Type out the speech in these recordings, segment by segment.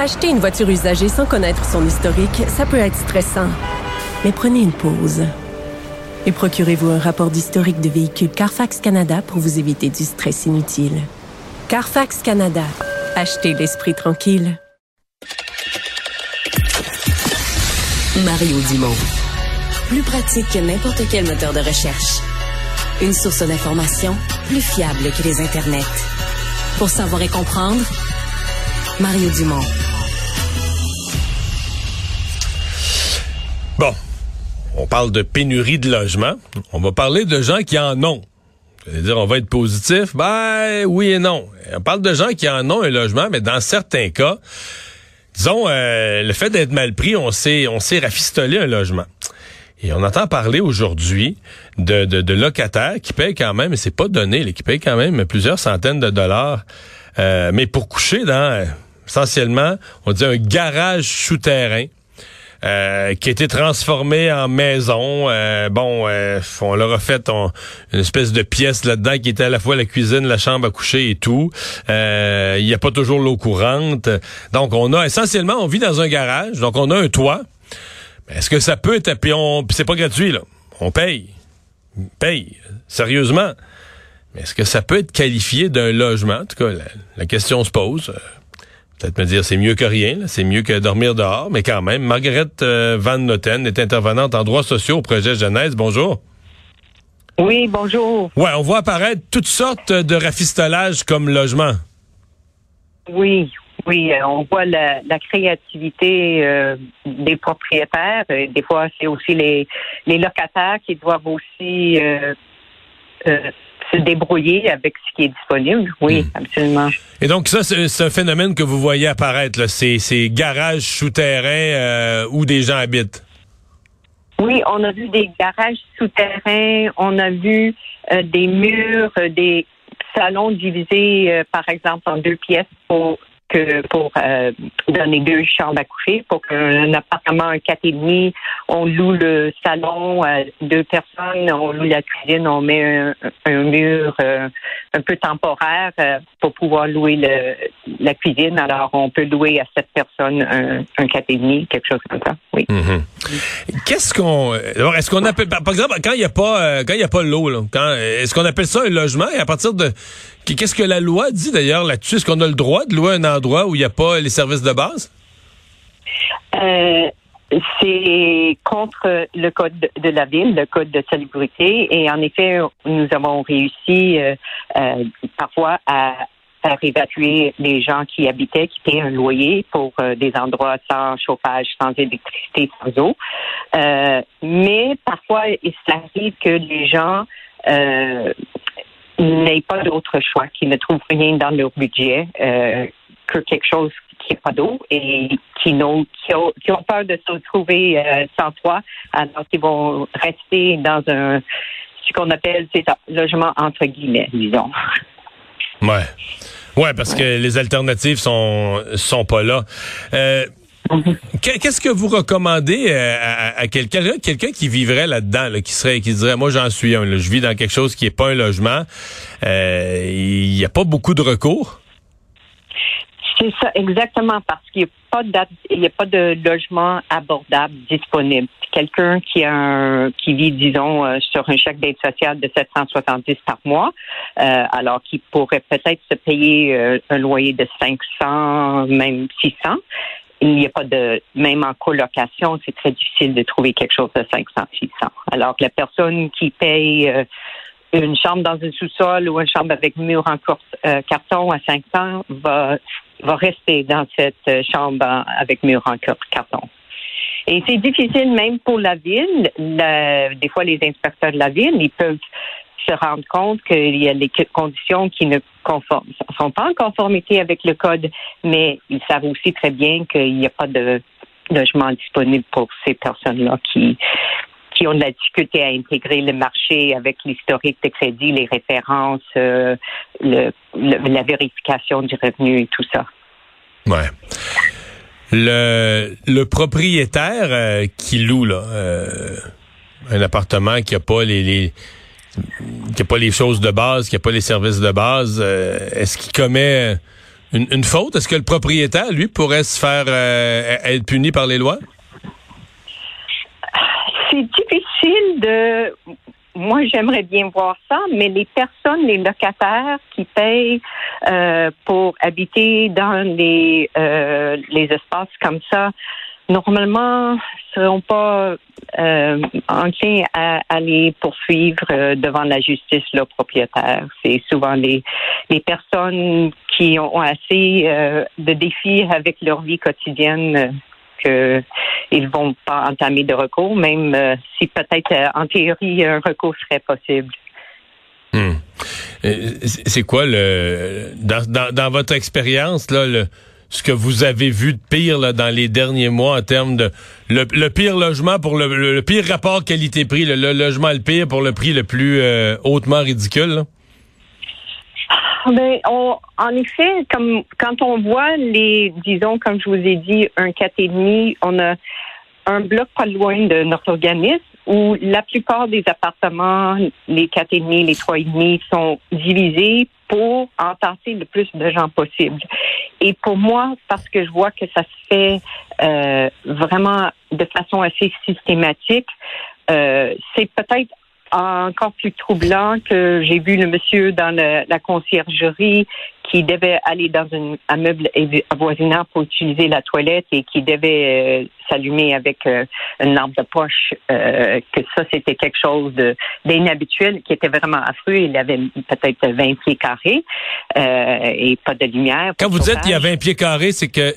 Acheter une voiture usagée sans connaître son historique, ça peut être stressant. Mais prenez une pause. Et procurez-vous un rapport d'historique de véhicule Carfax Canada pour vous éviter du stress inutile. Carfax Canada. Achetez l'esprit tranquille. Mario Dumont. Plus pratique que n'importe quel moteur de recherche. Une source d'information plus fiable que les internets. Pour savoir et comprendre, Mario Dumont. Bon, on parle de pénurie de logements. On va parler de gens qui en ont. dire, on va être positif? Ben, oui et non. On parle de gens qui en ont un logement, mais dans certains cas, disons, euh, le fait d'être mal pris, on sait, on sait rafistoler un logement. Et on entend parler aujourd'hui de, de, locataires qui payent quand même, et c'est pas donné, qui payent quand même plusieurs centaines de dollars, euh, mais pour coucher dans, essentiellement, on dit un garage souterrain. Euh, qui a été transformé en maison. Euh, bon, euh, on leur a fait une espèce de pièce là-dedans qui était à la fois la cuisine, la chambre à coucher et tout. Il n'y a pas toujours l'eau courante. Donc, on a essentiellement, on vit dans un garage, donc on a un toit. Est-ce que ça peut être... Puis, on, c'est pas gratuit, là. On paye. Paye. Sérieusement. Mais est-ce que ça peut être qualifié d'un logement? En tout cas, la question se pose peut-être me dire c'est mieux que rien, c'est mieux que dormir dehors, mais quand même. Margaret euh, Van Noten est intervenante en droits sociaux au projet Genèse. Bonjour. Oui, bonjour. Ouais, on voit apparaître toutes sortes de rafistolages comme logement. Oui, oui, euh, on voit la, créativité euh, des propriétaires. Des fois, c'est aussi les, les locataires qui doivent aussi se débrouiller avec ce qui est disponible. Oui, hmm. absolument. Et donc ça, c'est un phénomène que vous voyez apparaître, là, ces, ces garages souterrains euh, où des gens habitent. Oui, on a vu des garages souterrains, on a vu euh, des murs, euh, des salons divisés, par exemple, en deux pièces pour que pour euh, donner deux chambres à coucher. Pour qu'un appartement, un quatre et demi, on loue le salon à deux personnes, on loue la cuisine, on met un, mur euh, un peu temporaire euh, pour pouvoir louer le, la cuisine. Alors, on peut louer à sept personnes un, un quatre et demi, quelque chose comme ça. Oui. Mm-hmm. Qu'est-ce qu'on, est-ce qu'on appelle, par exemple, quand il n'y a pas, quand il y a pas l'eau, quand, est-ce qu'on appelle ça un logement? Et à partir de Qu'est-ce que la loi dit d'ailleurs là-dessus? Est-ce qu'on a le droit de louer un endroit où il n'y a pas les services de base? Euh, c'est contre le code de la ville, le code de salubrité. Et en effet, nous avons réussi euh, euh, parfois à faire évacuer les gens qui habitaient, qui payaient un loyer pour des endroits sans chauffage, sans électricité, sans eau. mais parfois, il s'arrive que les gens n'aient pas d'autre choix, qui ne trouvent rien dans leur budget euh, que quelque chose qui n'est pas d'eau et qui, n'ont, qui, ont, qui ont peur de se retrouver euh, sans toit, alors qu'ils vont rester dans un ce qu'on appelle c'est un logement entre guillemets, disons. Ouais. Ouais, parce que les alternatives sont sont pas là. Euh, Qu'est-ce que vous recommandez euh, à, quelqu'un quelqu'un qui vivrait là-dedans, qui serait qui dirait moi j'en suis un, je vis dans quelque chose qui est pas un logement, euh, il n'y a pas beaucoup de recours? C'est ça exactement parce qu'il n'y a a pas de logement abordable disponible. Quelqu'un qui a qui vit disons euh, sur un chèque d'aide sociale de 770 par mois, alors qu'il pourrait peut-être se payer un loyer de 500 même 600 il n'y a pas de, même en colocation, c'est très difficile de trouver quelque chose de 500, 600. Alors que la personne qui paye euh, une chambre dans un sous-sol ou une chambre avec mur en euh, carton à 500 va, va rester dans cette euh, chambre avec mur en carton. Et c'est difficile même pour la ville. des fois, les inspecteurs de la ville, ils peuvent se rendent compte qu'il y a des conditions qui ne sont pas en conformité avec le code, mais ils savent aussi très bien qu'il n'y a pas de logement disponible pour ces personnes-là qui qui ont de la difficulté à intégrer le marché avec l'historique de crédit, les références, euh, la vérification du revenu et tout ça. Ouais. Le, propriétaire euh, qui loue là, euh, un appartement qui a pas les qui a pas les choses de base, qui a pas les services de base, est-ce qu'il commet une, faute? Est-ce que le propriétaire, lui, pourrait se faire être puni par les lois? c'est difficile de. Moi, j'aimerais bien voir ça, mais les personnes, les locataires qui payent euh, pour habiter dans les euh, les espaces comme ça, normalement, seront pas euh, enclins à aller poursuivre euh, devant la justice le propriétaire. C'est souvent les les personnes qui ont assez euh, de défis avec leur vie quotidienne qu'ils vont pas entamer de recours, même si peut-être en théorie un recours serait possible. Hmm. C'est quoi le dans, votre expérience là le ce que vous avez vu de pire là, dans les derniers mois en termes de le, pire logement pour le, pire rapport qualité-prix, le, logement le pire pour le prix le plus euh, hautement ridicule? Ben, en effet, comme quand on voit les, disons, comme je vous ai dit, un demi, on a un bloc pas loin de notre organisme où la plupart des appartements, les quatre et demi, les trois et demi, sont divisés pour entasser le plus de gens possible. Et pour moi, parce que je vois que ça se fait euh, vraiment de façon assez systématique, euh, c'est peut-être encore plus troublant que j'ai vu le monsieur dans la conciergerie qui devait aller dans un, meuble avoisinant pour utiliser la toilette et qui devait euh, s'allumer avec euh, une lampe de poche, euh, que ça, c'était quelque chose d'inhabituel, qui était vraiment affreux. Il avait peut-être 20 pieds carrés et pas de lumière. Quand vous dites qu'il y a 20 pieds carrés, c'est que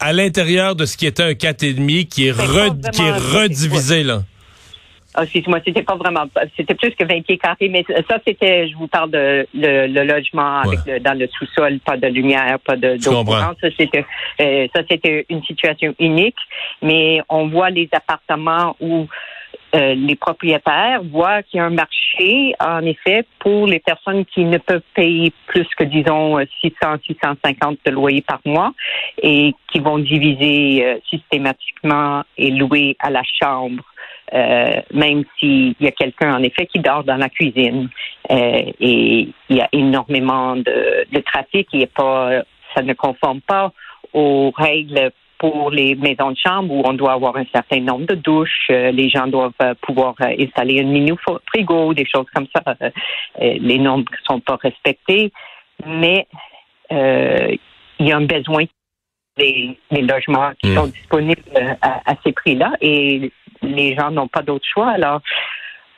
à l'intérieur de ce qui était un 4,5 qui est, qui est redivisé, là. Ah, excuse-moi, c'était pas vraiment, c'était plus que 20 pieds carrés, mais ça, c'était, je vous parle de le, logement avec dans le sous-sol, pas de lumière, pas de d'eau Ça, c'était, euh, ça, c'était une situation unique, mais on voit les appartements où euh, les propriétaires voient qu'il y a un marché, en effet, pour les personnes qui ne peuvent payer plus que, disons, 600, 650 de loyer par mois et qui vont diviser euh, systématiquement et louer à la chambre euh, même s'il y a quelqu'un, en effet, qui dort dans la cuisine. Euh, et il y a énormément de, de trafic. Il est pas, ça ne conforme pas aux règles pour les maisons de chambre où on doit avoir un certain nombre de douches, euh, les gens doivent pouvoir installer un mini frigo, des choses comme ça. les normes ne sont pas respectées, mais il y a un besoin des, logements qui hmm. sont disponibles à, à ces prix-là et les gens n'ont pas d'autre choix. Alors,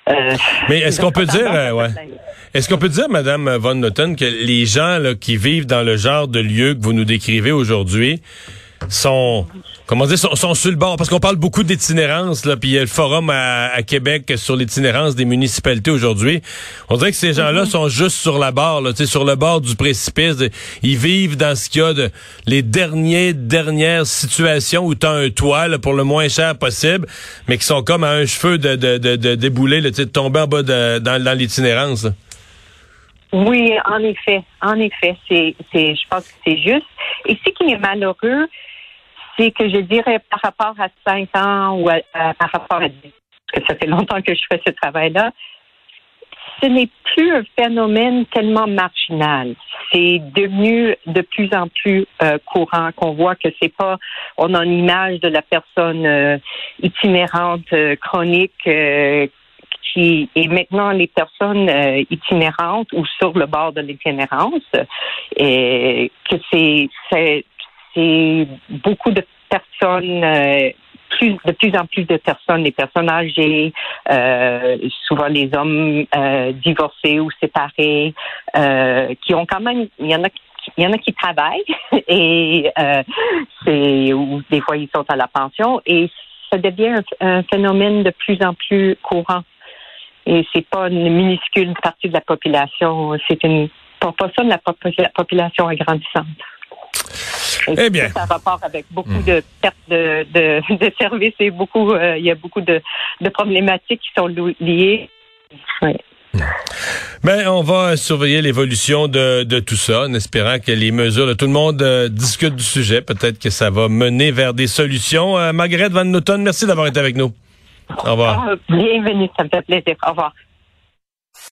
euh, mais est-ce qu'on peut dire, euh, ouais. Est-ce qu'on peut dire, Madame Von Noten, que les gens là, qui vivent dans le genre de lieu que vous nous décrivez aujourd'hui sont comment dire, sont, sont, sur le bord, parce qu'on parle beaucoup d'itinérance, là, puis il y a le forum à, Québec sur l'itinérance des municipalités aujourd'hui. On dirait que ces gens-là mm-hmm. sont juste sur la barre, là, sur le bord du précipice. Ils vivent dans ce qu'il y a de les derniers, dernières situations où tu as un toit pour le moins cher possible, mais qui sont comme à un cheveu de, de, de, de débouler, là, de tomber en bas de, dans, dans l'itinérance. Oui, en effet, en effet, c'est, c'est, je pense que c'est juste. Et ce qui est malheureux, que je dirais par rapport à cinq ans ou par rapport à dix, parce que ça fait longtemps que je fais ce travail-là, ce n'est plus un phénomène tellement marginal. C'est devenu de plus en plus euh, courant qu'on voit que c'est pas, on a une image de la personne euh, itinérante euh, chronique qui est maintenant les personnes itinérantes ou sur le bord de l'itinérance et que c'est c'est beaucoup de personnes, euh, de plus en plus de personnes, les personnes âgées, euh, souvent les hommes euh, divorcés ou séparés, qui ont quand même, il y en a il y en a qui travaillent et c'est ou des fois ils sont à la pension et ça devient un, phénomène de plus en plus courant. et c'est pas une minuscule partie de la population. C'est une proportion de la population agrandissante. Eh bien. Ça a rapport avec beaucoup hmm. de pertes de, de, services et beaucoup, euh, il y a beaucoup de, de problématiques qui sont liées. Oui. Ben, on va surveiller l'évolution de, de, tout ça, en espérant que les mesures, tout le monde euh, discute du sujet. Peut-être que ça va mener vers des solutions. Euh, Margaret Van Newton, merci d'avoir été avec nous. Au revoir. Ah, bienvenue, ça me fait plaisir. Au revoir.